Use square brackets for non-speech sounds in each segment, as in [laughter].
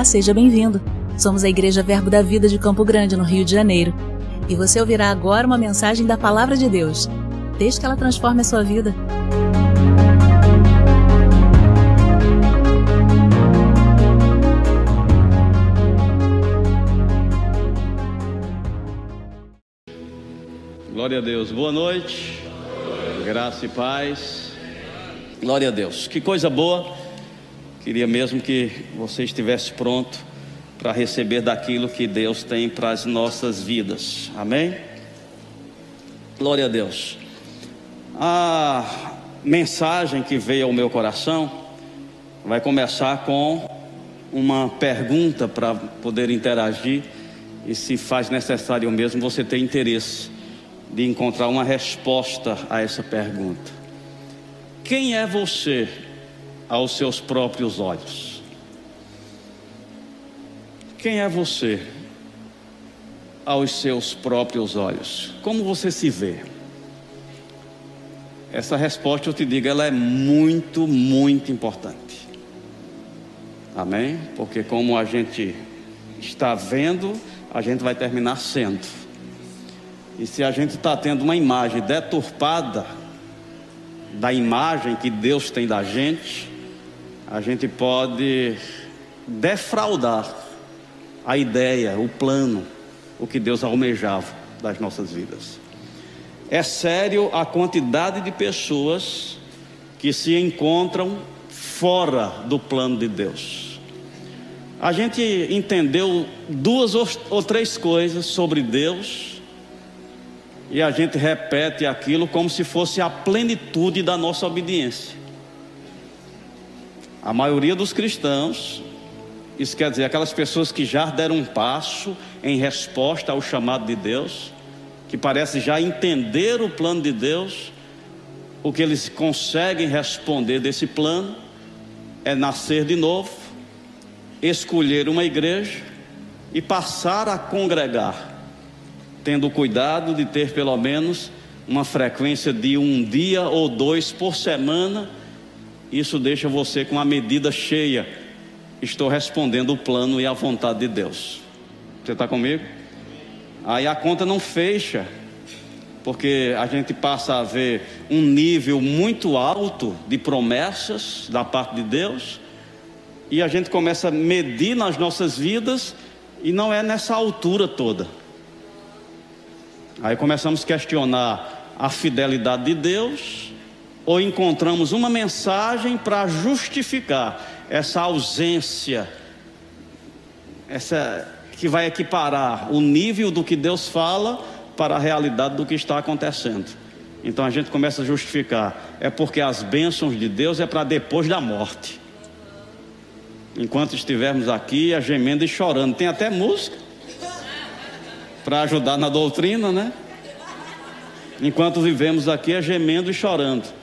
Olá, seja bem-vindo. Somos a Igreja Verbo da Vida de Campo Grande, no Rio de Janeiro. E você ouvirá agora uma mensagem da Palavra de Deus. Desde que ela transforme a sua vida. Glória a Deus. Boa noite. Graça e paz. Glória a Deus. Que coisa boa. Queria mesmo que você estivesse pronto para receber daquilo que Deus tem para as nossas vidas. Amém? Glória a Deus. A mensagem que veio ao meu coração vai começar com uma pergunta para poder interagir e se faz necessário mesmo você ter interesse de encontrar uma resposta a essa pergunta. Quem é você aos seus próprios olhos? Quem é você aos seus próprios olhos? Como você se vê? Essa resposta eu te digo, ela é muito, muito importante. Amém? Porque como a gente está vendo, a gente vai terminar sendo. E se a gente está tendo uma imagem deturpada da imagem que Deus tem da gente, a gente pode defraudar a ideia, o plano, o que Deus almejava das nossas vidas. É sério a quantidade de pessoas que se encontram fora do plano de Deus. A gente entendeu duas ou três coisas sobre Deus e a gente repete aquilo como se fosse a plenitude da nossa obediência. A maioria dos cristãos, isso quer dizer, aquelas pessoas que já deram um passo em resposta ao chamado de Deus, que parece já entender o plano de Deus, o que eles conseguem responder desse plano é nascer de novo, escolher uma igreja e passar a congregar tendo cuidado de ter pelo menos uma frequência de um dia ou dois por semana, isso deixa você com a medida cheia. Estou respondendo o plano e a vontade de Deus. Você está comigo? Aí a conta não fecha, porque a gente passa a ver um nível muito alto de promessas da parte de Deus, e a gente começa a medir nas nossas vidas, e não é nessa altura toda. Aí começamos a questionar a fidelidade de Deus, ou encontramos uma mensagem para justificar essa ausência, essa que vai equiparar o nível do que Deus fala para a realidade do que está acontecendo. Então a gente começa a justificar, é porque as bênçãos de Deus é para depois da morte. Enquanto estivermos aqui, a gemendo e chorando. Tem até música para ajudar na doutrina, né? Enquanto vivemos aqui é gemendo e chorando.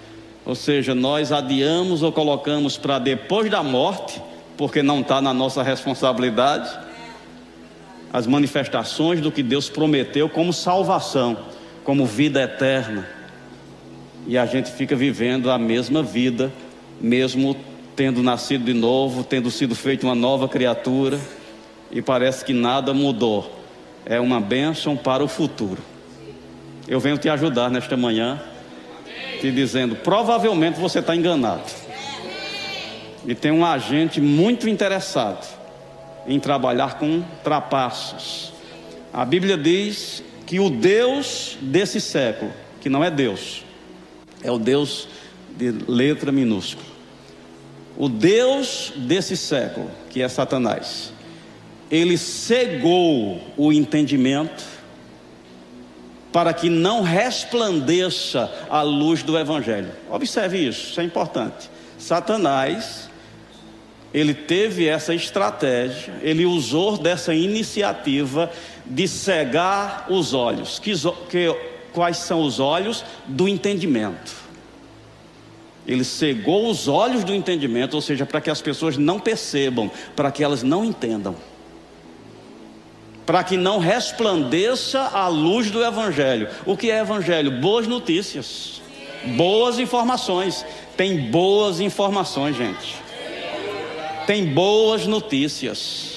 Ou seja, nós adiamos ou colocamos para depois da morte, porque não está na nossa responsabilidade, as manifestações do que Deus prometeu como salvação, como vida eterna. E a gente fica vivendo a mesma vida, mesmo tendo nascido de novo, tendo sido feito uma nova criatura, e parece que nada mudou é uma bênção para o futuro. Eu venho te ajudar nesta manhã, te dizendo: provavelmente você está enganado. E tem um agente muito interessado em trabalhar com trapaços. A Bíblia diz que o Deus desse século, que não é Deus, é o Deus de letra minúscula. O Deus desse século, que é Satanás, ele cegou o entendimento para que não resplandeça a luz do Evangelho. Observe isso, isso é importante. Satanás, ele teve essa estratégia, ele usou dessa iniciativa de cegar os olhos. Que, que, quais são os olhos? Do entendimento. Ele cegou os olhos do entendimento, ou seja, para que as pessoas não percebam, para que elas não entendam para que não resplandeça a luz do Evangelho. O que é Evangelho? Boas notícias, boas informações. Tem boas informações, gente. tem boas notícias.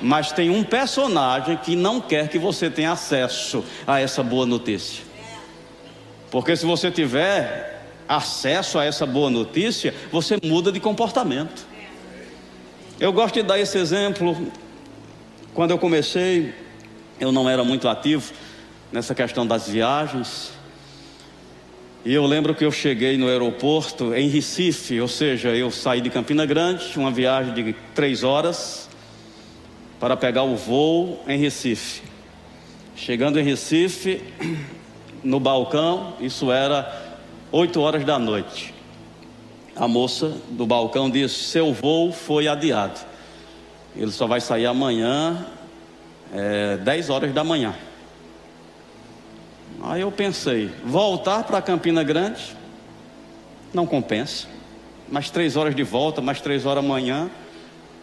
Mas tem um personagem que não quer que você tenha acesso a essa boa notícia. Porque se você tiver acesso a essa boa notícia, você muda de comportamento. Eu gosto de dar esse exemplo. Quando eu comecei, eu não era muito ativo nessa questão das viagens. E eu lembro que eu cheguei no aeroporto em Recife, ou seja, eu saí de Campina Grande, uma viagem de três horas, para pegar o voo em Recife. Chegando em Recife, [clears throat] no balcão, isso era oito horas da noite. A moça do balcão disse: Seu voo foi adiado. Ele só vai sair amanhã, é, 10 horas da manhã. Aí eu pensei, voltar para Campina Grande não compensa. Mais três horas de volta, mais três horas amanhã.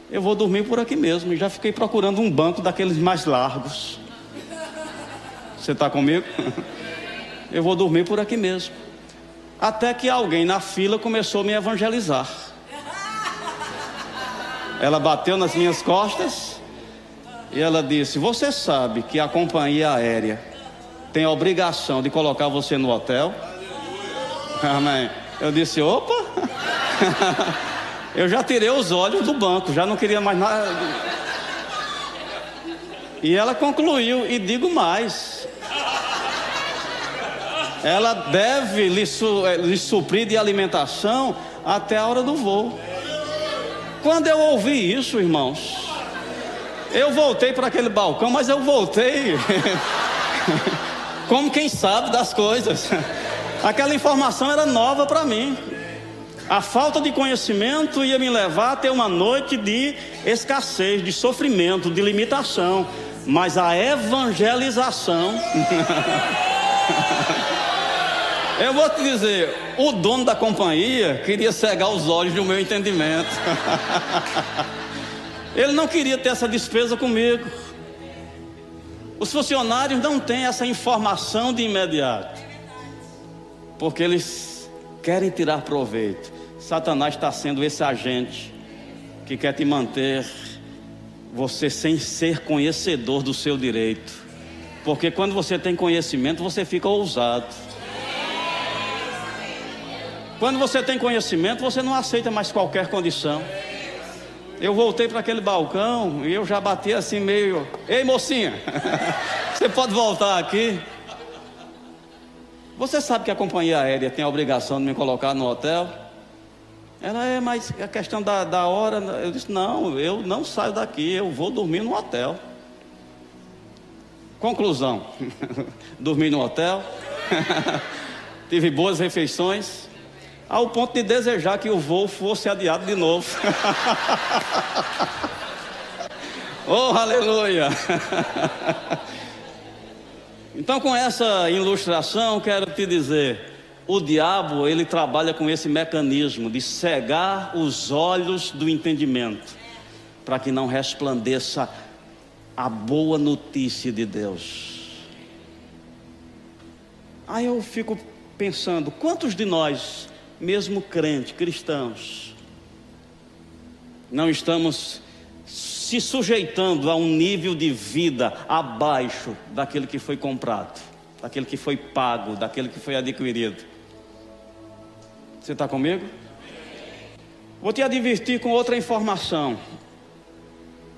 Eu vou dormir por aqui mesmo. E já fiquei procurando um banco daqueles mais largos. Você está comigo? [laughs] Eu vou dormir por aqui mesmo. Até que alguém na fila começou a me evangelizar. Ela bateu nas minhas costas e ela disse: Você sabe que a companhia aérea tem a obrigação de colocar você no hotel. Amém. Eu disse: opa! [laughs] Eu já tirei os olhos do banco, já não queria mais nada. E ela concluiu, e digo mais: ela deve lhe, su, eh, lhe suprir de alimentação até a hora do voo. Quando eu ouvi isso, irmãos, eu voltei para aquele balcão, mas eu voltei. [laughs] como quem sabe das coisas. Aquela informação era nova para mim. A falta de conhecimento ia me levar a ter uma noite de escassez, de sofrimento, de limitação. Mas a evangelização. [laughs] Eu vou te dizer, o dono da companhia queria cegar os olhos do meu entendimento. [laughs] Ele não queria ter essa despesa comigo. Os funcionários não têm essa informação de imediato, porque eles querem tirar proveito. Satanás está sendo esse agente que quer te manter você sem ser conhecedor do seu direito, porque quando você tem conhecimento, você fica ousado. Quando você tem conhecimento, você não aceita mais qualquer condição. Eu voltei para aquele balcão e eu já bati assim meio. Ei mocinha, [laughs] você pode voltar aqui? Você sabe que a companhia aérea tem a obrigação de me colocar no hotel? Ela é, mas a questão da, da hora. Eu disse: não, eu não saio daqui, eu vou dormir no hotel. Conclusão: [laughs] dormi no hotel, [laughs] tive boas refeições ao ponto de desejar que o voo fosse adiado de novo. [laughs] oh, aleluia! [laughs] então, com essa ilustração, quero te dizer: o diabo ele trabalha com esse mecanismo de cegar os olhos do entendimento, para que não resplandeça a boa notícia de Deus. Aí eu fico pensando: quantos de nós mesmo crente, cristãos, não estamos se sujeitando a um nível de vida abaixo daquele que foi comprado, daquele que foi pago, daquele que foi adquirido. Você está comigo? Vou te advertir com outra informação.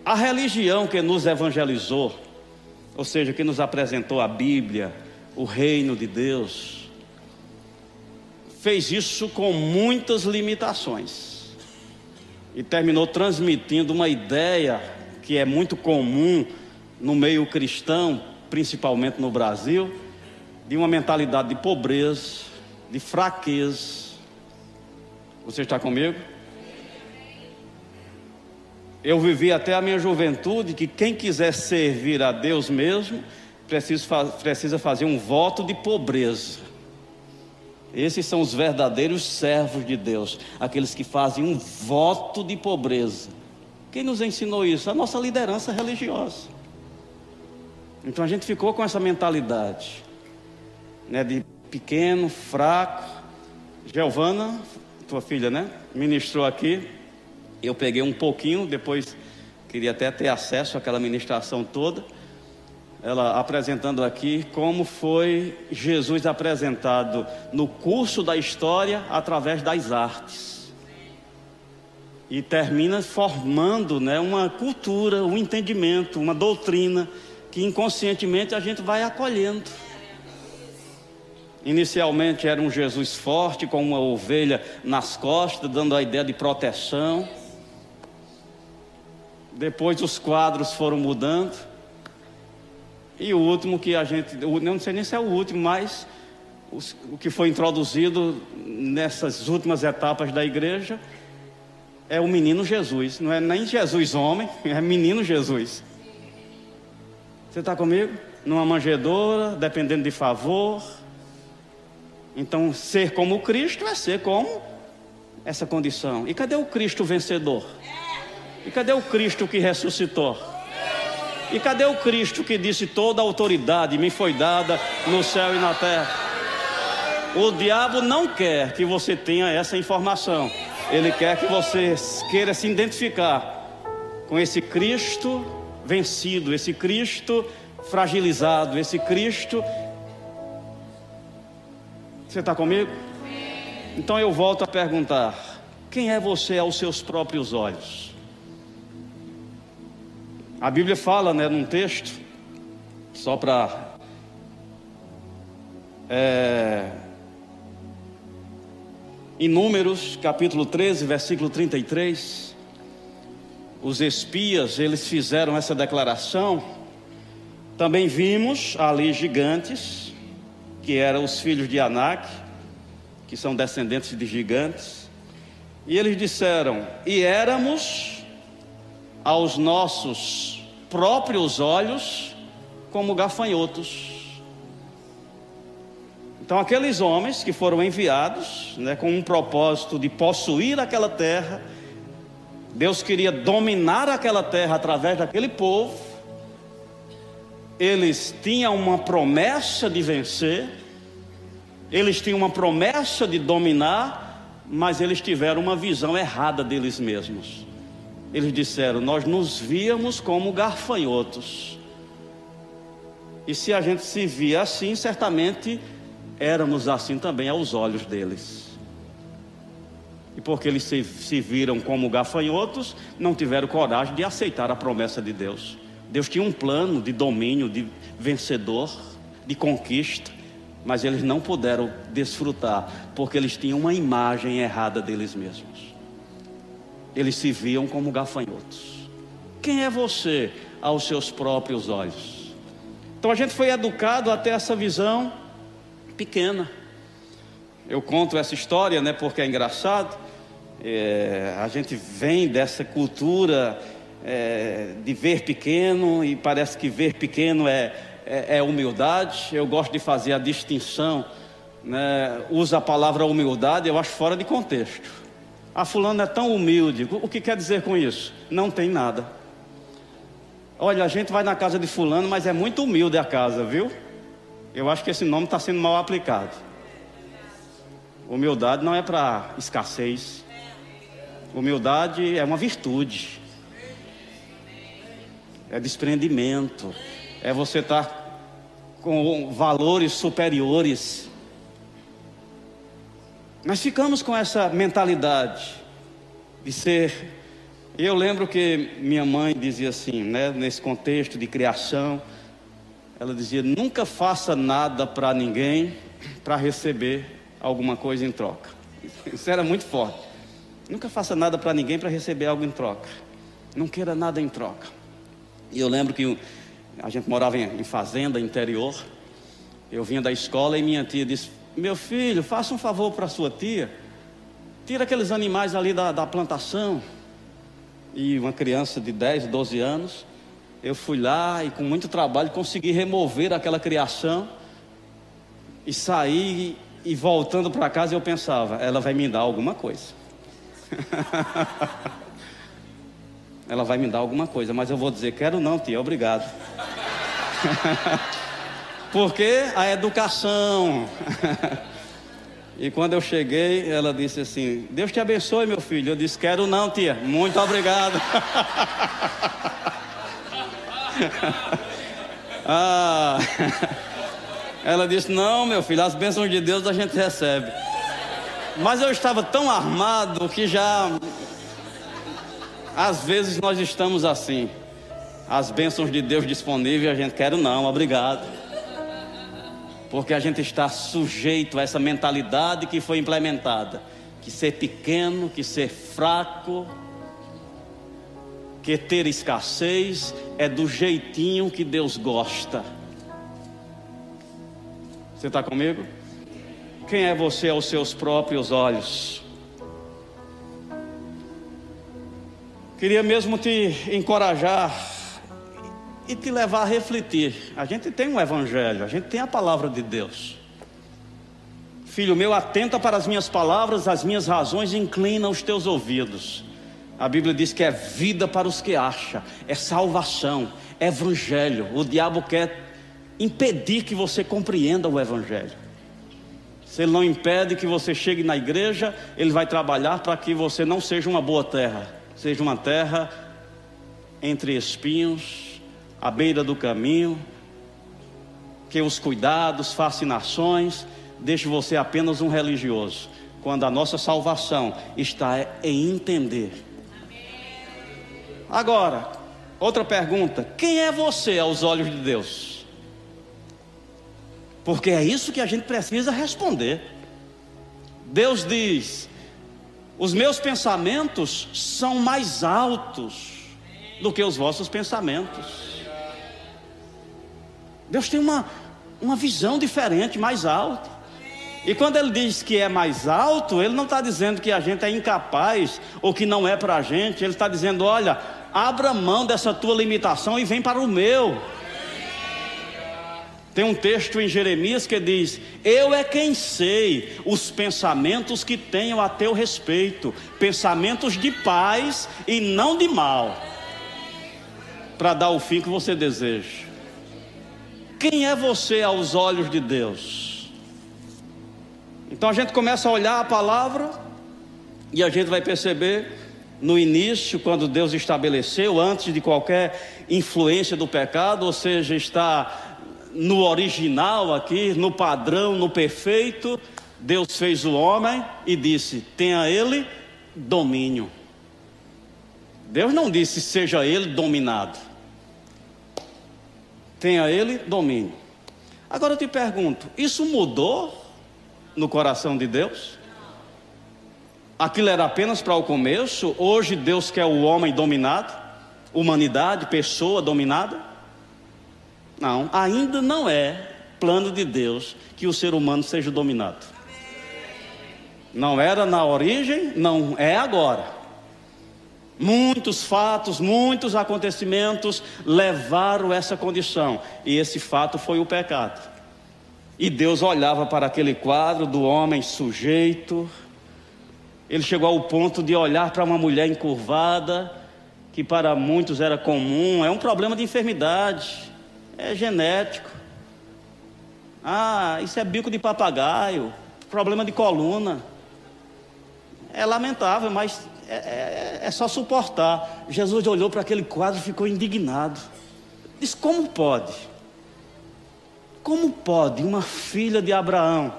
A religião que nos evangelizou, ou seja, que nos apresentou a Bíblia, o reino de Deus, fez isso com muitas limitações e terminou transmitindo uma ideia que é muito comum no meio cristão, principalmente no Brasil, de uma mentalidade de pobreza, de fraqueza. Você está comigo? Eu vivi até a minha juventude que quem quiser servir a Deus mesmo precisa, fazer um voto de pobreza. Esses são os verdadeiros servos de Deus, aqueles que fazem um voto de pobreza. Quem nos ensinou isso? A nossa liderança religiosa. Então a gente ficou com essa mentalidade, né, de pequeno, fraco. Giovana, tua filha, né, ministrou aqui. Eu peguei um pouquinho, depois queria até ter acesso àquela ministração toda. Ela apresentando aqui como foi Jesus apresentado no curso da história através das artes. E termina formando né, uma cultura, um entendimento, uma doutrina que inconscientemente a gente vai acolhendo. Inicialmente era um Jesus forte, com uma ovelha nas costas, dando a ideia de proteção. Depois os quadros foram mudando. E o último que a gente, não sei nem se é o último, mas o que foi introduzido nessas últimas etapas da igreja é o menino Jesus. Não é nem Jesus homem, [laughs] é menino Jesus. Você está comigo? Numa manjedoura, dependendo de favor. Então, ser como Cristo é ser como essa condição. E cadê o Cristo vencedor? E cadê o Cristo que ressuscitou? E cadê o Cristo que disse: toda a autoridade me foi dada no céu e na terra? O diabo não quer que você tenha essa informação. Ele quer que você queira se identificar com esse Cristo vencido, esse Cristo fragilizado, esse Cristo você está comigo? Então eu volto a perguntar: quem é você aos seus próprios olhos? A Bíblia fala, né, num texto, só para. É, em Números, capítulo 13, versículo 33, os espias, eles fizeram essa declaração. Também vimos ali gigantes, que eram os filhos de Anak, que são descendentes de gigantes. E eles disseram: E éramos aos nossos próprios olhos como gafanhotos. Então, aqueles homens que foram enviados né, com um propósito de possuir aquela terra, Deus queria dominar aquela terra através daquele povo, eles tinham uma promessa de vencer, eles tinham uma promessa de dominar, mas eles tiveram uma visão errada deles mesmos. Eles disseram: Nós nos víamos como garfanhotos. E se a gente se via assim, certamente éramos assim também aos olhos deles. E porque eles se, se viram como gafanhotos, não tiveram coragem de aceitar a promessa de Deus. Deus tinha um plano de domínio, de vencedor, de conquista, mas eles não puderam desfrutar, porque eles tinham uma imagem errada deles mesmos. Eles se viam como gafanhotos. Quem é você aos seus próprios olhos? Então a gente foi educado até essa visão pequena. Eu conto essa história, né, porque é engraçado. É, a gente vem dessa cultura é, de ver pequeno e parece que ver pequeno é, é, é, humildade. Eu gosto de fazer a distinção, né? usa a palavra humildade, eu acho fora de contexto. A fulano é tão humilde, o que quer dizer com isso? Não tem nada. Olha, a gente vai na casa de fulano, mas é muito humilde a casa, viu? Eu acho que esse nome está sendo mal aplicado. Humildade não é para escassez. Humildade é uma virtude é desprendimento, é você estar tá com valores superiores. Nós ficamos com essa mentalidade de ser. Eu lembro que minha mãe dizia assim, né, nesse contexto de criação, ela dizia: nunca faça nada para ninguém para receber alguma coisa em troca. [laughs] Isso era muito forte. Nunca faça nada para ninguém para receber algo em troca. Não queira nada em troca. E eu lembro que a gente morava em, fazenda interior. Eu vinha da escola e minha tia disse: Meu filho, faça um favor para sua tia. Tira aqueles animais ali da, da plantação. E uma criança de 10, 12 anos, eu fui lá e com muito trabalho consegui remover aquela criação. E saí e voltando para casa eu pensava, ela vai me dar alguma coisa. [laughs] ela vai me dar alguma coisa, mas eu vou dizer: quero não, tia, obrigado. [laughs] Porque a educação. [laughs] E quando eu cheguei, ela disse assim: Deus te abençoe, meu filho. Eu disse: Quero não, tia. Muito obrigado. [laughs] ah, ela disse: Não, meu filho, as bênçãos de Deus a gente recebe. Mas eu estava tão armado que já. Às vezes nós estamos assim. As bênçãos de Deus disponíveis, a gente quer não, obrigado. Porque a gente está sujeito a essa mentalidade que foi implementada: que ser pequeno, que ser fraco, que ter escassez é do jeitinho que Deus gosta. Você está comigo? Quem é você aos seus próprios olhos? Queria mesmo te encorajar e te levar a refletir. A gente tem um evangelho, a gente tem a palavra de Deus. Filho meu, atenta para as minhas palavras, as minhas razões, inclina os teus ouvidos. A Bíblia diz que é vida para os que acham, é salvação, é evangelho. O diabo quer impedir que você compreenda o evangelho. Se ele não impede que você chegue na igreja, ele vai trabalhar para que você não seja uma boa terra, seja uma terra entre espinhos, à beira do caminho, que os cuidados, fascinações, deixe você apenas um religioso, quando a nossa salvação está em entender. Agora, outra pergunta: quem é você aos olhos de Deus? Porque é isso que a gente precisa responder. Deus diz: os meus pensamentos são mais altos do que os vossos pensamentos. Deus tem uma, uma visão diferente, mais alta. E quando ele diz que é mais alto, ele não está dizendo que a gente é incapaz ou que não é para a gente. Ele está dizendo: olha, abra mão dessa tua limitação e vem para o meu. Tem um texto em Jeremias que diz: Eu é quem sei os pensamentos que tenho a teu respeito, pensamentos de paz e não de mal, para dar o fim que você deseja. Quem é você aos olhos de Deus? Então a gente começa a olhar a palavra e a gente vai perceber no início, quando Deus estabeleceu, antes de qualquer influência do pecado, ou seja, está no original aqui, no padrão, no perfeito, Deus fez o homem e disse: tenha ele domínio. Deus não disse seja ele dominado. Tenha ele domínio. Agora eu te pergunto: isso mudou no coração de Deus? Aquilo era apenas para o começo, hoje Deus quer o homem dominado, humanidade, pessoa dominada? Não, ainda não é plano de Deus que o ser humano seja dominado. Não era na origem, não é agora. Muitos fatos, muitos acontecimentos levaram essa condição, e esse fato foi o pecado. E Deus olhava para aquele quadro do homem sujeito, ele chegou ao ponto de olhar para uma mulher encurvada, que para muitos era comum, é um problema de enfermidade é genético. Ah, isso é bico de papagaio, problema de coluna. É lamentável, mas é, é, é só suportar. Jesus olhou para aquele quadro e ficou indignado. Diz: Como pode? Como pode uma filha de Abraão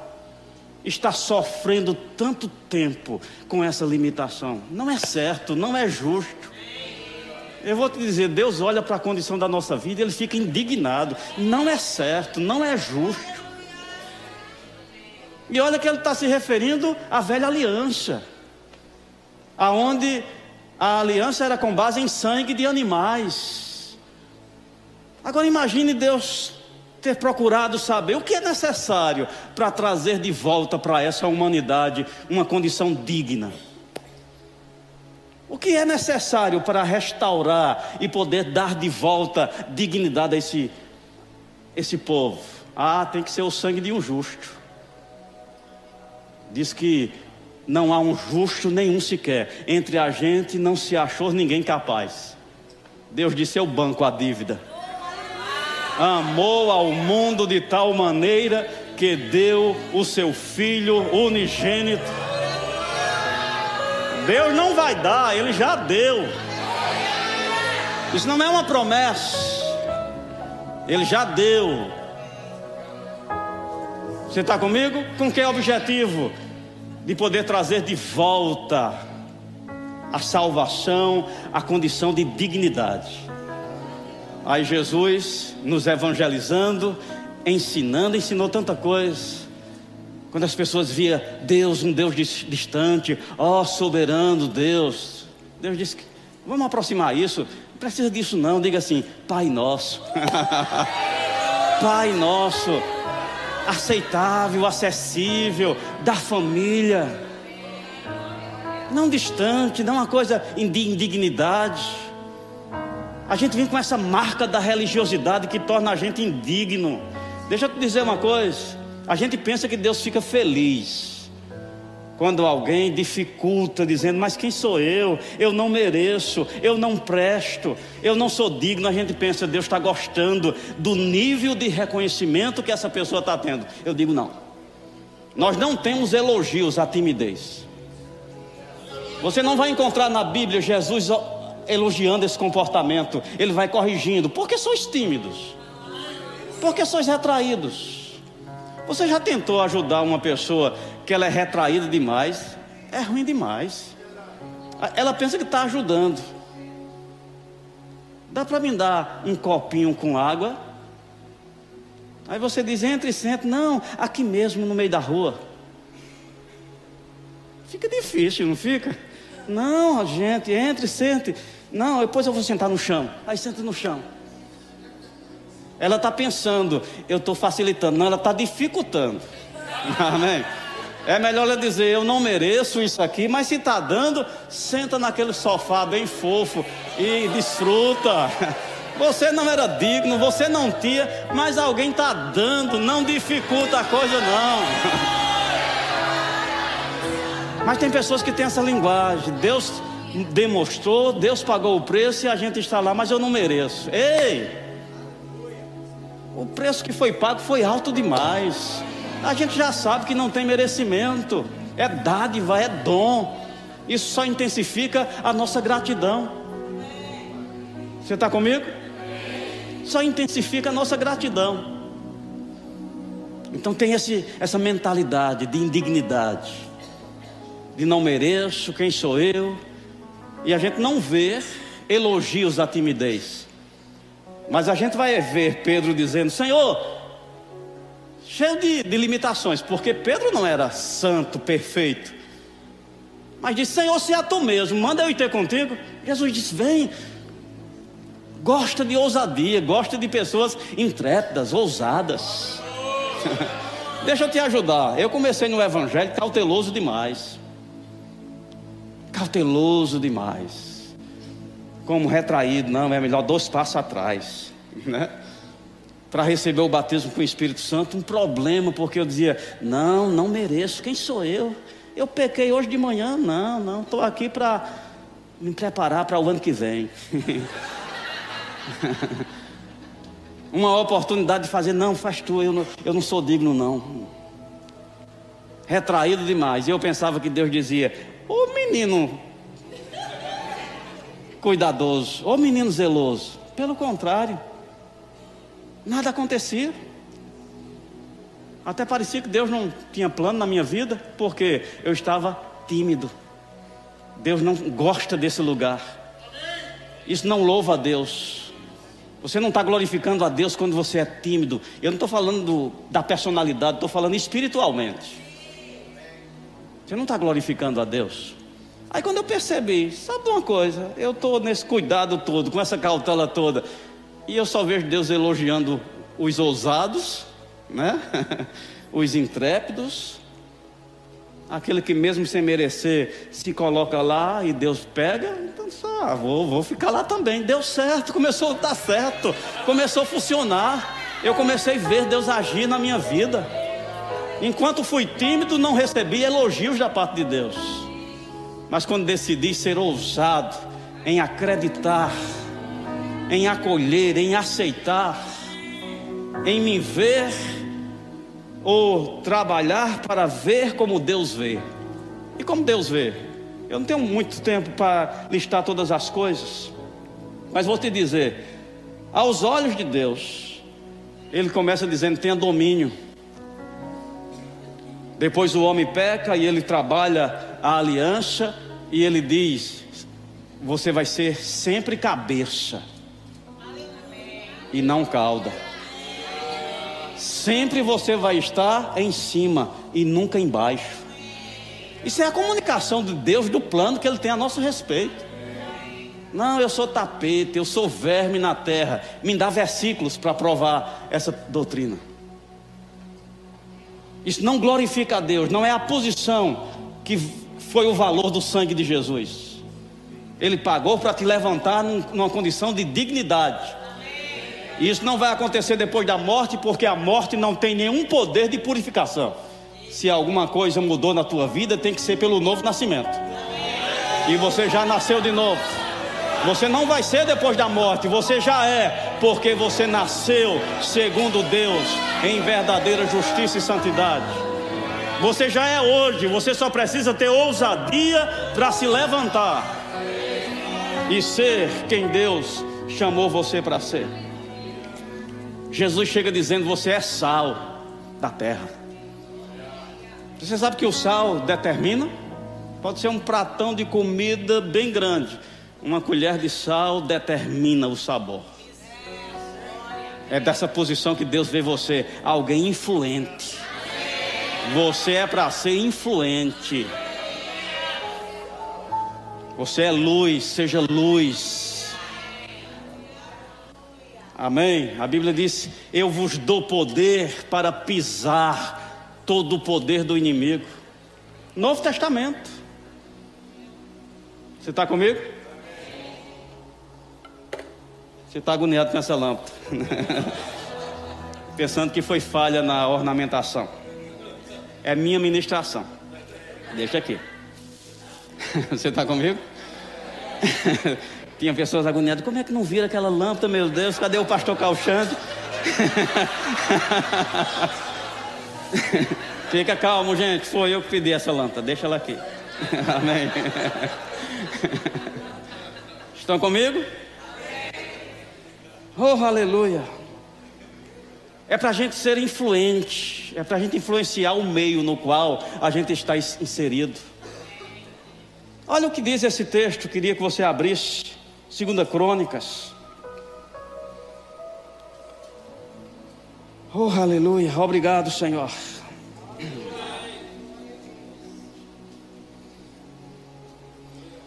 estar sofrendo tanto tempo com essa limitação? Não é certo, não é justo. Eu vou te dizer, Deus olha para a condição da nossa vida ele fica indignado. Não é certo, não é justo. E olha que ele está se referindo à velha aliança, aonde a aliança era com base em sangue de animais. Agora imagine Deus ter procurado saber o que é necessário para trazer de volta para essa humanidade uma condição digna. O que é necessário para restaurar e poder dar de volta dignidade a esse, esse povo? Ah, tem que ser o sangue de um justo. Diz que não há um justo nenhum sequer. Entre a gente não se achou ninguém capaz. Deus disse: Eu banco a dívida. Amou ao mundo de tal maneira que deu o seu filho unigênito. Deus não vai dar, ele já deu. Isso não é uma promessa. Ele já deu. Você está comigo? Com que objetivo? De poder trazer de volta a salvação, a condição de dignidade. Aí Jesus, nos evangelizando, ensinando, ensinou tanta coisa. Quando as pessoas via Deus, um Deus distante, ó oh, soberano Deus, Deus disse: vamos aproximar isso. Não precisa disso não. Diga assim: Pai nosso, [laughs] Pai nosso, aceitável, acessível, da família, não distante, não uma coisa de indignidade. A gente vem com essa marca da religiosidade que torna a gente indigno. Deixa eu te dizer uma coisa. A gente pensa que Deus fica feliz quando alguém dificulta, dizendo: Mas quem sou eu? Eu não mereço, eu não presto, eu não sou digno. A gente pensa: Deus está gostando do nível de reconhecimento que essa pessoa está tendo. Eu digo: Não. Nós não temos elogios à timidez. Você não vai encontrar na Bíblia Jesus elogiando esse comportamento. Ele vai corrigindo. Porque sois tímidos? Porque sois retraídos? Você já tentou ajudar uma pessoa que ela é retraída demais? É ruim demais. Ela pensa que está ajudando. Dá para me dar um copinho com água? Aí você diz, entre e senta. Não, aqui mesmo no meio da rua. Fica difícil, não fica? Não, gente, entre e sente. Não, depois eu vou sentar no chão. Aí senta no chão. Ela está pensando, eu estou facilitando. Não, ela está dificultando. [laughs] Amém? É melhor ela dizer, eu não mereço isso aqui, mas se está dando, senta naquele sofá bem fofo e desfruta. [laughs] Você não era digno, você não tinha, mas alguém está dando, não dificulta a coisa não. [laughs] Mas tem pessoas que têm essa linguagem. Deus demonstrou, Deus pagou o preço e a gente está lá, mas eu não mereço. Ei! O preço que foi pago foi alto demais. A gente já sabe que não tem merecimento. É dádiva, é dom. Isso só intensifica a nossa gratidão. Você está comigo? Só intensifica a nossa gratidão. Então tem esse, essa mentalidade de indignidade, de não mereço, quem sou eu, e a gente não vê elogios à timidez. Mas a gente vai ver Pedro dizendo: Senhor, cheio de, de limitações, porque Pedro não era santo, perfeito. Mas disse: Senhor, se é tu mesmo, manda eu ir ter contigo. Jesus disse: Vem. Gosta de ousadia, gosta de pessoas intrépidas, ousadas. [laughs] Deixa eu te ajudar. Eu comecei no Evangelho cauteloso demais. Cauteloso demais como retraído, não, é melhor dois passos atrás, né? Para receber o batismo com o Espírito Santo, um problema, porque eu dizia: não, não mereço, quem sou eu? Eu pequei hoje de manhã, não, não, estou aqui para me preparar para o ano que vem. [laughs] Uma oportunidade de fazer, não, faz tu, eu não, eu não sou digno, não. Retraído demais. E eu pensava que Deus dizia: Ô menino cuidadoso, ou menino zeloso. Pelo contrário, nada acontecia. Até parecia que Deus não tinha plano na minha vida, porque eu estava tímido. Deus não gosta desse lugar. Isso não louva a Deus. Você não está glorificando a Deus quando você é tímido. Eu não estou falando do, da personalidade, estou falando espiritualmente. Você não está glorificando a Deus. Aí quando eu percebi, sabe uma coisa? Eu estou nesse cuidado todo, com essa cautela toda, e eu só vejo Deus elogiando os ousados, né? [laughs] os intrépidos, aquele que mesmo sem merecer se coloca lá e Deus pega, então só ah, vou, vou ficar lá também. Deu certo, começou a dar certo, começou a funcionar. Eu comecei a ver Deus agir na minha vida. Enquanto fui tímido, não recebi elogios da parte de Deus. Mas quando decidi ser ousado em acreditar, em acolher, em aceitar, em me ver ou trabalhar para ver como Deus vê. E como Deus vê? Eu não tenho muito tempo para listar todas as coisas, mas vou te dizer: aos olhos de Deus, Ele começa dizendo: tenha domínio. Depois o homem peca e ele trabalha a aliança e ele diz: você vai ser sempre cabeça e não cauda. Sempre você vai estar em cima e nunca embaixo. Isso é a comunicação de Deus do plano que Ele tem a nosso respeito. Não, eu sou tapete, eu sou verme na terra. Me dá versículos para provar essa doutrina. Isso não glorifica a Deus, não é a posição que foi o valor do sangue de Jesus. Ele pagou para te levantar numa condição de dignidade. Isso não vai acontecer depois da morte, porque a morte não tem nenhum poder de purificação. Se alguma coisa mudou na tua vida, tem que ser pelo novo nascimento. E você já nasceu de novo. Você não vai ser depois da morte, você já é, porque você nasceu segundo Deus, em verdadeira justiça e santidade. Você já é hoje, você só precisa ter ousadia para se levantar e ser quem Deus chamou você para ser. Jesus chega dizendo: Você é sal da terra. Você sabe que o sal determina? Pode ser um pratão de comida bem grande. Uma colher de sal determina o sabor. É dessa posição que Deus vê você, alguém influente. Você é para ser influente. Você é luz, seja luz. Amém? A Bíblia diz: Eu vos dou poder para pisar todo o poder do inimigo. Novo Testamento. Você está comigo? Você está agoniado com essa lâmpada. [laughs] Pensando que foi falha na ornamentação. É minha ministração. Deixa aqui. [laughs] Você está comigo? [laughs] Tinha pessoas agoniadas, como é que não vira aquela lâmpada, meu Deus? Cadê o pastor Calxande? [laughs] Fica calmo, gente. Foi eu que pedi essa lâmpada. Deixa ela aqui. [laughs] Amém. Estão comigo? Oh, aleluia. É para a gente ser influente, é para a gente influenciar o meio no qual a gente está inserido. Olha o que diz esse texto, queria que você abrisse. Segunda Crônicas. Oh, aleluia. Obrigado, Senhor.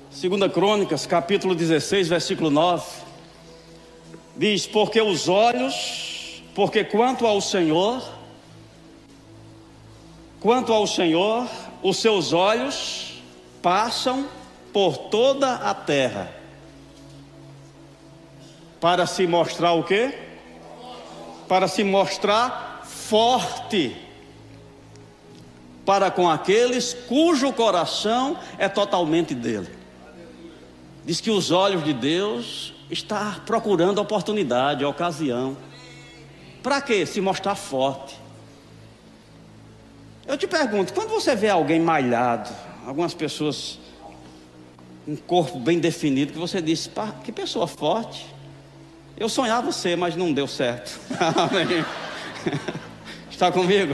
Segunda Crônicas, capítulo 16, versículo 9. Diz: Porque os olhos, porque quanto ao Senhor, quanto ao Senhor, os seus olhos passam por toda a terra para se mostrar o quê? Para se mostrar forte para com aqueles cujo coração é totalmente dele. Diz que os olhos de Deus está procurando oportunidade, ocasião. Para quê? Se mostrar forte. Eu te pergunto, quando você vê alguém malhado, algumas pessoas um corpo bem definido, que você diz, que pessoa forte. Eu sonhava ser, mas não deu certo. [laughs] Amém. Está comigo?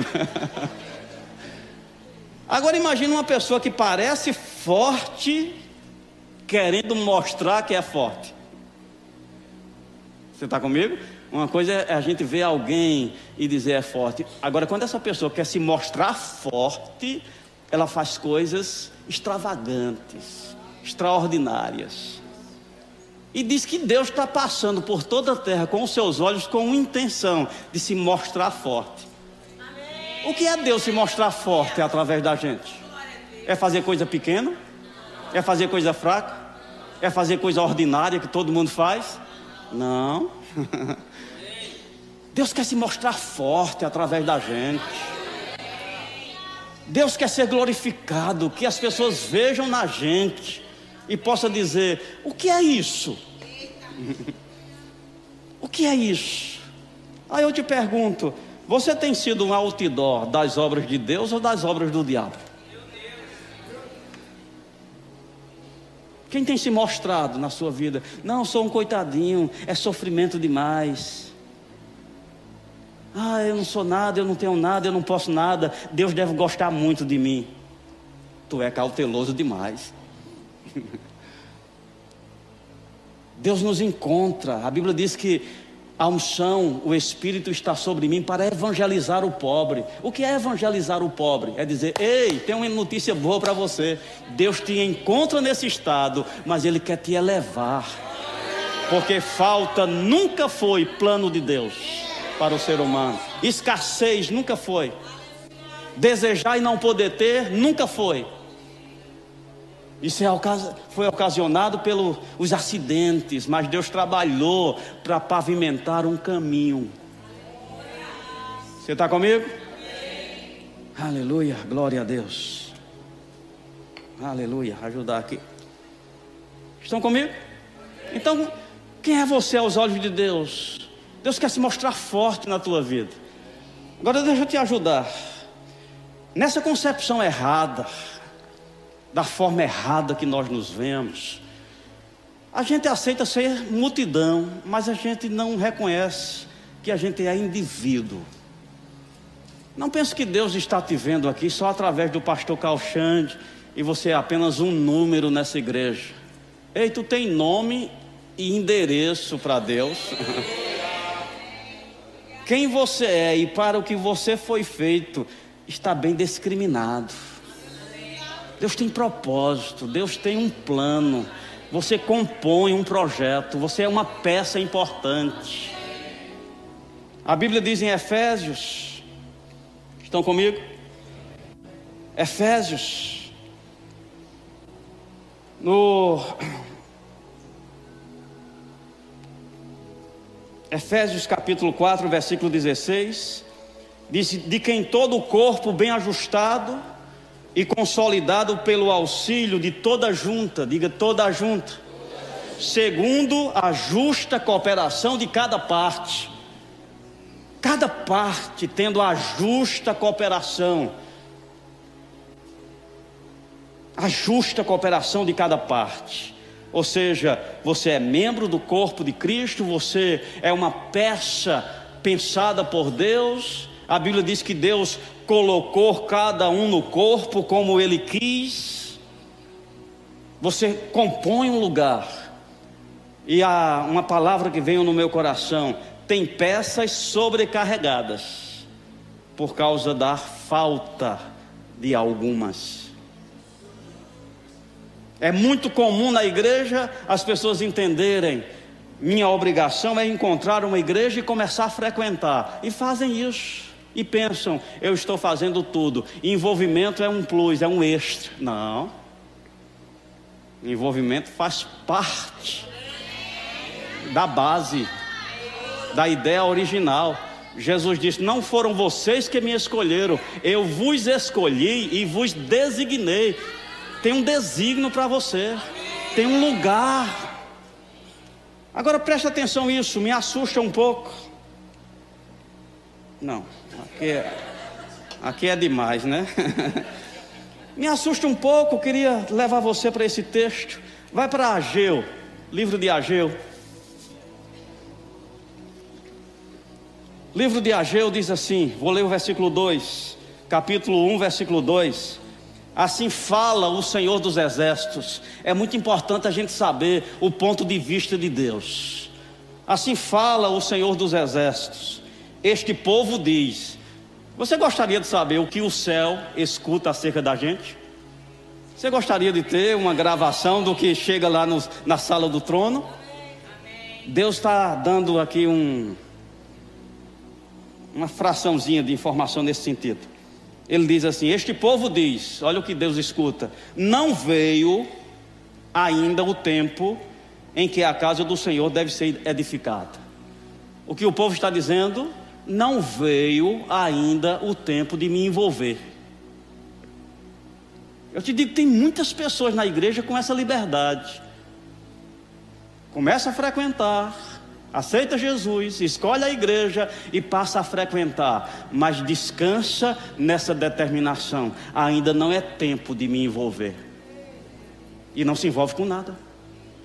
Agora imagine uma pessoa que parece forte, querendo mostrar que é forte. Você está comigo? Uma coisa é a gente ver alguém e dizer é forte. Agora, quando essa pessoa quer se mostrar forte, ela faz coisas extravagantes, extraordinárias. E diz que Deus está passando por toda a terra com os seus olhos com intenção de se mostrar forte. O que é Deus se mostrar forte através da gente? É fazer coisa pequena? É fazer coisa fraca? É fazer coisa ordinária que todo mundo faz? Não. [laughs] Deus quer se mostrar forte através da gente. Deus quer ser glorificado, que as pessoas vejam na gente e possa dizer: o que é isso? [laughs] o que é isso? Aí eu te pergunto: Você tem sido um outdoor das obras de Deus ou das obras do diabo? Quem tem se mostrado na sua vida? Não, sou um coitadinho, é sofrimento demais. Ah, eu não sou nada, eu não tenho nada, eu não posso nada. Deus deve gostar muito de mim. Tu é cauteloso demais. [laughs] Deus nos encontra. A Bíblia diz que a unção, o Espírito está sobre mim para evangelizar o pobre. O que é evangelizar o pobre? É dizer: ei, tem uma notícia boa para você. Deus te encontra nesse estado, mas Ele quer te elevar. Porque falta nunca foi plano de Deus para o ser humano, escassez nunca foi, desejar e não poder ter nunca foi. Isso é, foi ocasionado pelos acidentes, mas Deus trabalhou para pavimentar um caminho. Você está comigo? Aleluia, glória a Deus. Aleluia, ajudar aqui. Estão comigo? Então, quem é você aos olhos de Deus? Deus quer se mostrar forte na tua vida. Agora deixa eu te ajudar. Nessa concepção errada, da forma errada que nós nos vemos. A gente aceita ser multidão, mas a gente não reconhece que a gente é indivíduo. Não pense que Deus está te vendo aqui só através do pastor Calxande e você é apenas um número nessa igreja. Ei, tu tem nome e endereço para Deus. [laughs] Quem você é e para o que você foi feito está bem discriminado. Deus tem propósito, Deus tem um plano. Você compõe um projeto, você é uma peça importante. A Bíblia diz em Efésios, estão comigo? Efésios, no Efésios capítulo 4, versículo 16, diz: De quem todo o corpo bem ajustado, e consolidado pelo auxílio de toda a junta, diga toda a junta, segundo a justa cooperação de cada parte. Cada parte tendo a justa cooperação, a justa cooperação de cada parte. Ou seja, você é membro do corpo de Cristo, você é uma peça pensada por Deus. A Bíblia diz que Deus colocou cada um no corpo como ele quis. Você compõe um lugar. E há uma palavra que veio no meu coração: tem peças sobrecarregadas por causa da falta de algumas. É muito comum na igreja as pessoas entenderem minha obrigação é encontrar uma igreja e começar a frequentar. E fazem isso e pensam, eu estou fazendo tudo. Envolvimento é um plus, é um extra. Não. Envolvimento faz parte da base, da ideia original. Jesus disse: Não foram vocês que me escolheram, eu vos escolhi e vos designei. Tem um designo para você, tem um lugar. Agora preste atenção, isso me assusta um pouco. Não. Aqui é, aqui é demais, né? [laughs] Me assusta um pouco, queria levar você para esse texto. Vai para Ageu, livro de Ageu. Livro de Ageu diz assim: vou ler o versículo 2, capítulo 1, versículo 2. Assim fala o Senhor dos Exércitos. É muito importante a gente saber o ponto de vista de Deus. Assim fala o Senhor dos Exércitos. Este povo diz: você gostaria de saber o que o céu escuta acerca da gente? Você gostaria de ter uma gravação do que chega lá no, na sala do trono? Deus está dando aqui um, uma fraçãozinha de informação nesse sentido. Ele diz assim: Este povo diz, olha o que Deus escuta, não veio ainda o tempo em que a casa do Senhor deve ser edificada. O que o povo está dizendo não veio ainda o tempo de me envolver. Eu te digo, tem muitas pessoas na igreja com essa liberdade. Começa a frequentar, Aceita Jesus, escolhe a igreja e passa a frequentar, mas descansa nessa determinação. Ainda não é tempo de me envolver. E não se envolve com nada.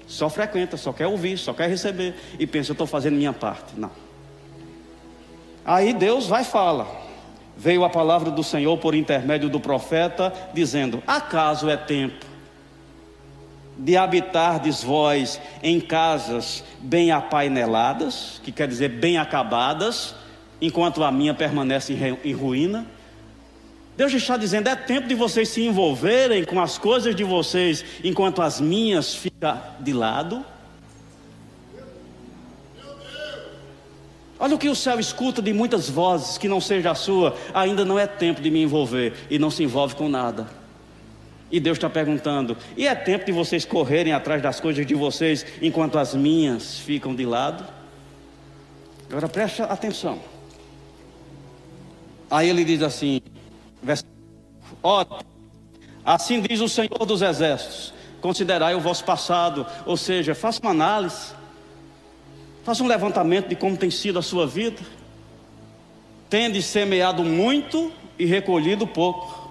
Só frequenta, só quer ouvir, só quer receber e pensa, eu estou fazendo minha parte. Não. Aí Deus vai fala. Veio a palavra do Senhor por intermédio do profeta, dizendo: Acaso é tempo de habitardes vós em casas bem apaineladas, que quer dizer bem acabadas, enquanto a minha permanece em ruína? Deus está dizendo: é tempo de vocês se envolverem com as coisas de vocês, enquanto as minhas ficam de lado. Olha o que o céu escuta de muitas vozes que não seja a sua. Ainda não é tempo de me envolver e não se envolve com nada. E Deus está perguntando: e é tempo de vocês correrem atrás das coisas de vocês enquanto as minhas ficam de lado? Agora preste atenção. Aí ele diz assim: Ó, assim diz o Senhor dos Exércitos: considerai o vosso passado, ou seja, faça uma análise Faça um levantamento de como tem sido a sua vida. Tende semeado muito e recolhido pouco.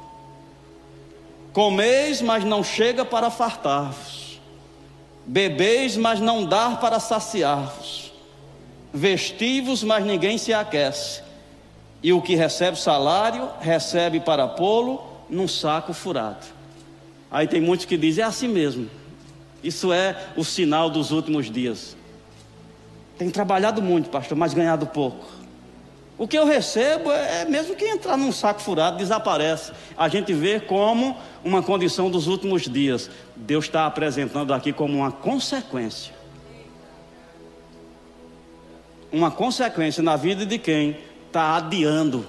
Comeis, mas não chega para fartar-vos. Bebeis, mas não dá para saciar-vos. Vestivos, mas ninguém se aquece. E o que recebe salário, recebe para pô-lo num saco furado. Aí tem muitos que dizem: é assim mesmo. Isso é o sinal dos últimos dias. Tenho trabalhado muito, pastor, mas ganhado pouco. O que eu recebo é, é mesmo que entrar num saco furado, desaparece. A gente vê como uma condição dos últimos dias. Deus está apresentando aqui como uma consequência. Uma consequência na vida de quem está adiando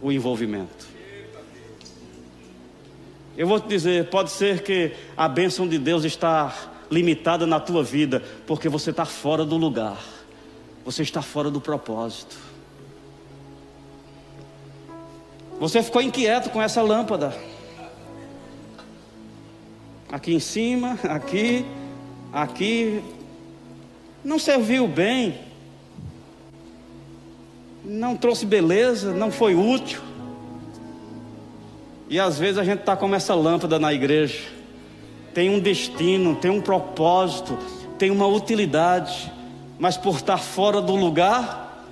o envolvimento. Eu vou te dizer, pode ser que a bênção de Deus está limitada na tua vida, porque você está fora do lugar, você está fora do propósito. Você ficou inquieto com essa lâmpada. Aqui em cima, aqui, aqui. Não serviu bem. Não trouxe beleza, não foi útil. E às vezes a gente está como essa lâmpada na igreja tem um destino, tem um propósito, tem uma utilidade, mas por estar fora do lugar,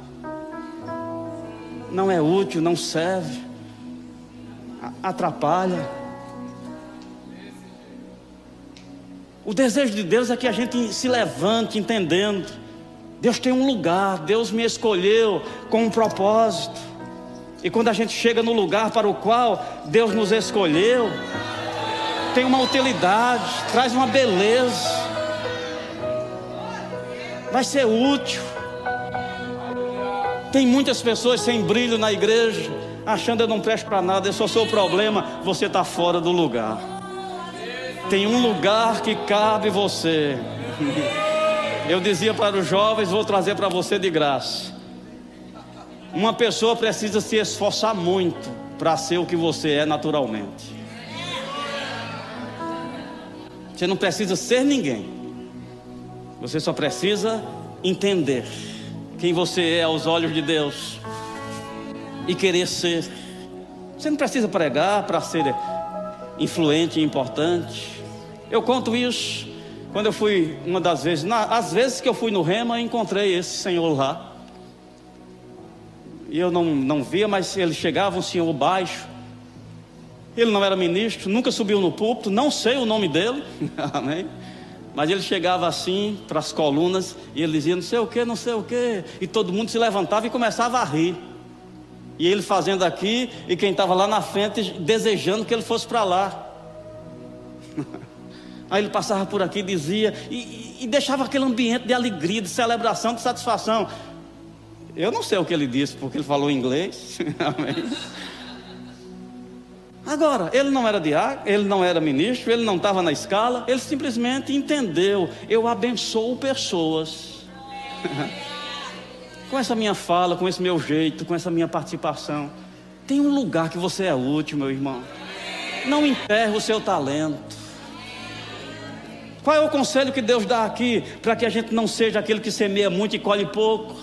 não é útil, não serve, atrapalha. O desejo de Deus é que a gente se levante entendendo. Deus tem um lugar, Deus me escolheu com um propósito. E quando a gente chega no lugar para o qual Deus nos escolheu, tem uma utilidade, traz uma beleza, vai ser útil. Tem muitas pessoas sem brilho na igreja, achando eu não presto para nada, eu só sou o problema, você está fora do lugar. Tem um lugar que cabe você. Eu dizia para os jovens, vou trazer para você de graça. Uma pessoa precisa se esforçar muito para ser o que você é naturalmente. Você não precisa ser ninguém. Você só precisa entender quem você é aos olhos de Deus e querer ser. Você não precisa pregar para ser influente e importante. Eu conto isso quando eu fui uma das vezes, na, às vezes que eu fui no Rema, encontrei esse senhor lá. E eu não, não via, mas ele chegava, um senhor baixo, ele não era ministro, nunca subiu no púlpito, não sei o nome dele, [laughs] amém? Mas ele chegava assim para as colunas e ele dizia não sei o que, não sei o que, e todo mundo se levantava e começava a rir. E ele fazendo aqui e quem estava lá na frente desejando que ele fosse para lá. [laughs] Aí ele passava por aqui dizia, e, e, e deixava aquele ambiente de alegria, de celebração, de satisfação. Eu não sei o que ele disse, porque ele falou inglês. [laughs] Amém. Agora, ele não era diácono, ele não era ministro, ele não estava na escala, ele simplesmente entendeu: eu abençoo pessoas. [laughs] com essa minha fala, com esse meu jeito, com essa minha participação. Tem um lugar que você é útil, meu irmão. Não enterre o seu talento. Qual é o conselho que Deus dá aqui para que a gente não seja aquele que semeia muito e colhe pouco?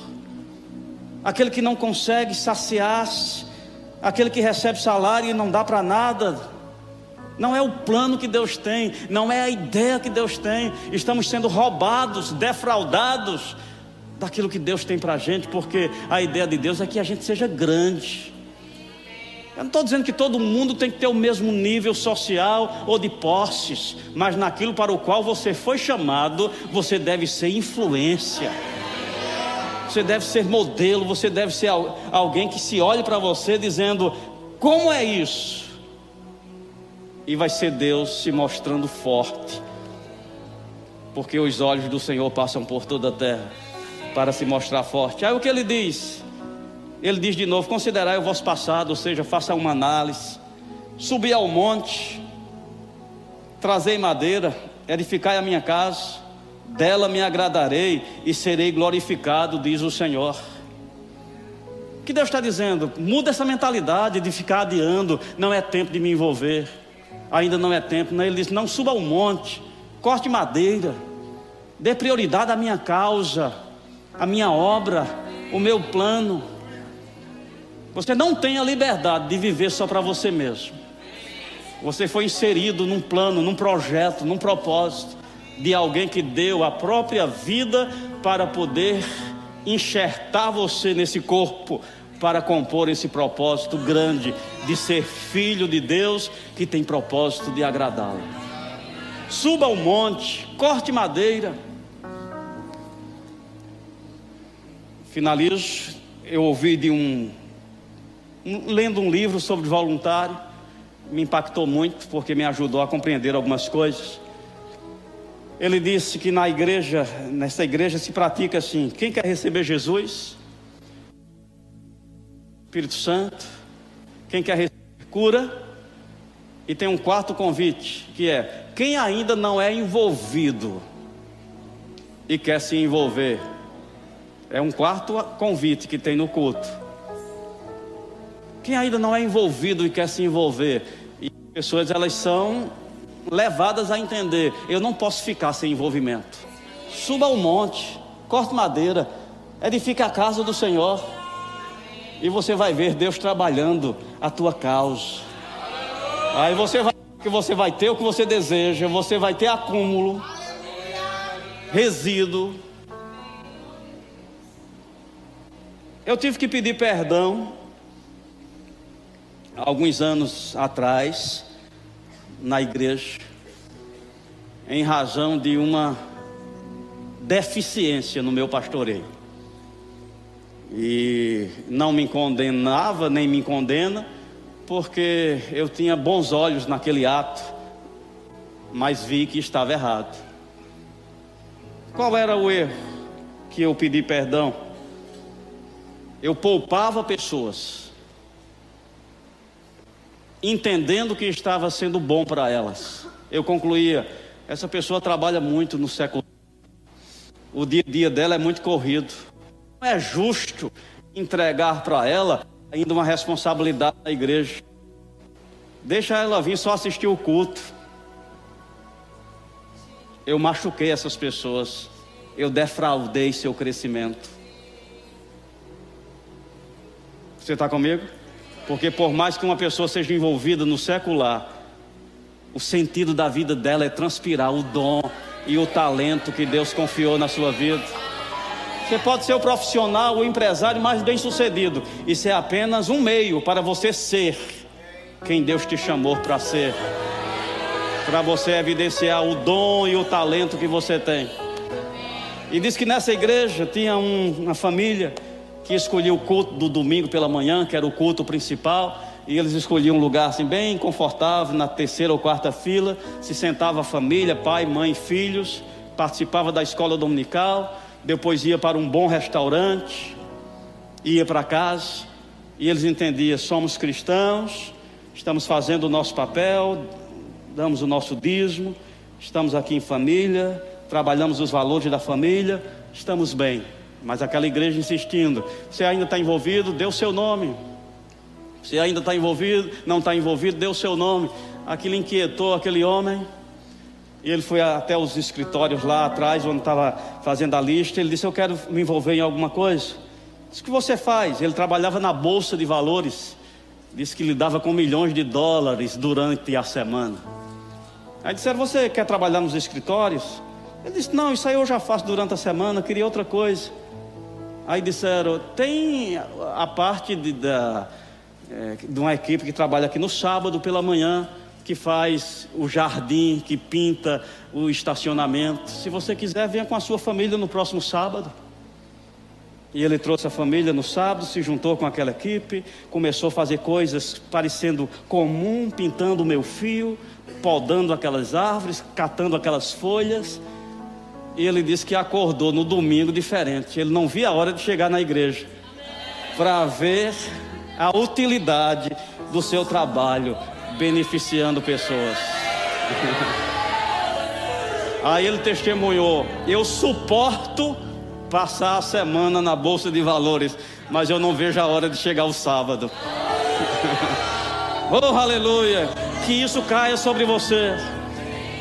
Aquele que não consegue saciar-se, aquele que recebe salário e não dá para nada. Não é o plano que Deus tem, não é a ideia que Deus tem. Estamos sendo roubados, defraudados daquilo que Deus tem para a gente, porque a ideia de Deus é que a gente seja grande. Eu não estou dizendo que todo mundo tem que ter o mesmo nível social ou de posses, mas naquilo para o qual você foi chamado, você deve ser influência. Você deve ser modelo, você deve ser alguém que se olhe para você dizendo: como é isso? E vai ser Deus se mostrando forte, porque os olhos do Senhor passam por toda a terra para se mostrar forte. Aí o que ele diz? Ele diz de novo: considerai o vosso passado, ou seja, faça uma análise. Subi ao monte, trazei madeira, edificai a minha casa, dela me agradarei e serei glorificado, diz o Senhor. O que Deus está dizendo? Muda essa mentalidade de ficar adiando, não é tempo de me envolver, ainda não é tempo. Não, ele diz: não suba ao monte, corte madeira, dê prioridade à minha causa, à minha obra, o meu plano. Você não tem a liberdade de viver só para você mesmo. Você foi inserido num plano, num projeto, num propósito de alguém que deu a própria vida para poder enxertar você nesse corpo, para compor esse propósito grande de ser filho de Deus que tem propósito de agradá-lo. Suba ao monte, corte madeira. Finalizo. Eu ouvi de um lendo um livro sobre voluntário, me impactou muito porque me ajudou a compreender algumas coisas. Ele disse que na igreja, nessa igreja se pratica assim: quem quer receber Jesus, Espírito Santo, quem quer receber cura, e tem um quarto convite, que é: quem ainda não é envolvido e quer se envolver. É um quarto convite que tem no culto. Quem ainda não é envolvido e quer se envolver, e pessoas elas são levadas a entender: eu não posso ficar sem envolvimento. Suba ao monte, corte madeira, edifique a casa do Senhor, e você vai ver Deus trabalhando a tua causa. Aí você vai que você vai ter o que você deseja, você vai ter acúmulo, resíduo. Eu tive que pedir perdão alguns anos atrás, na igreja, em razão de uma deficiência no meu pastoreio. E não me condenava, nem me condena, porque eu tinha bons olhos naquele ato, mas vi que estava errado. Qual era o erro que eu pedi perdão? Eu poupava pessoas entendendo que estava sendo bom para elas. Eu concluía: essa pessoa trabalha muito no século. O dia a dia dela é muito corrido. Não é justo entregar para ela ainda uma responsabilidade na igreja. Deixa ela vir só assistir o culto. Eu machuquei essas pessoas. Eu defraudei seu crescimento. Você está comigo? Porque por mais que uma pessoa seja envolvida no secular, o sentido da vida dela é transpirar o dom e o talento que Deus confiou na sua vida. Você pode ser o profissional, o empresário mais bem sucedido. Isso é apenas um meio para você ser quem Deus te chamou para ser. Para você evidenciar o dom e o talento que você tem. E diz que nessa igreja tinha um, uma família que escolhia o culto do domingo pela manhã, que era o culto principal, e eles escolhiam um lugar assim bem confortável, na terceira ou quarta fila, se sentava a família, pai, mãe, filhos, participava da escola dominical, depois ia para um bom restaurante, ia para casa, e eles entendiam: somos cristãos, estamos fazendo o nosso papel, damos o nosso dízimo, estamos aqui em família, trabalhamos os valores da família, estamos bem. Mas aquela igreja insistindo: você ainda está envolvido, dê o seu nome. Você ainda está envolvido, não está envolvido, dê o seu nome. Aquilo inquietou aquele homem. E ele foi até os escritórios lá atrás, onde estava fazendo a lista. Ele disse: Eu quero me envolver em alguma coisa. Disse: O que você faz? Ele trabalhava na bolsa de valores. Disse que lidava com milhões de dólares durante a semana. Aí disseram: Você quer trabalhar nos escritórios? Ele disse: Não, isso aí eu já faço durante a semana, queria outra coisa. Aí disseram: Tem a parte de, da, é, de uma equipe que trabalha aqui no sábado pela manhã, que faz o jardim, que pinta o estacionamento. Se você quiser, venha com a sua família no próximo sábado. E ele trouxe a família no sábado, se juntou com aquela equipe, começou a fazer coisas parecendo comum, pintando o meu fio, podando aquelas árvores, catando aquelas folhas. E ele disse que acordou no domingo diferente. Ele não via a hora de chegar na igreja para ver a utilidade do seu trabalho beneficiando pessoas. [laughs] Aí ele testemunhou: Eu suporto passar a semana na bolsa de valores, mas eu não vejo a hora de chegar o sábado. [laughs] oh, aleluia! Que isso caia sobre você.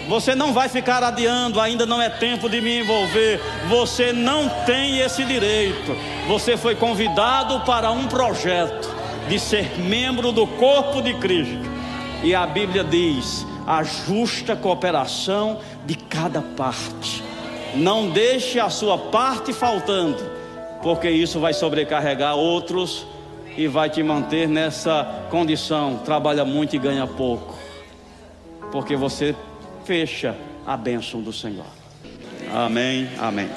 Você não vai ficar adiando, ainda não é tempo de me envolver. Você não tem esse direito. Você foi convidado para um projeto de ser membro do corpo de Cristo. E a Bíblia diz: a justa cooperação de cada parte. Não deixe a sua parte faltando, porque isso vai sobrecarregar outros e vai te manter nessa condição. Trabalha muito e ganha pouco, porque você fecha a bênção do Senhor. Amém, amém.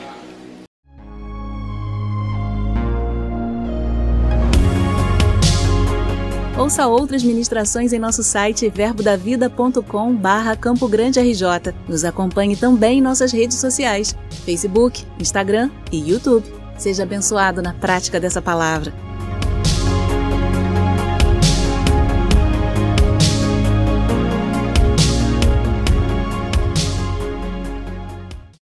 Ouça outras ministrações em nosso site verbodavida.com barra Campo Grande RJ. Nos acompanhe também em nossas redes sociais, Facebook, Instagram e YouTube. Seja abençoado na prática dessa palavra.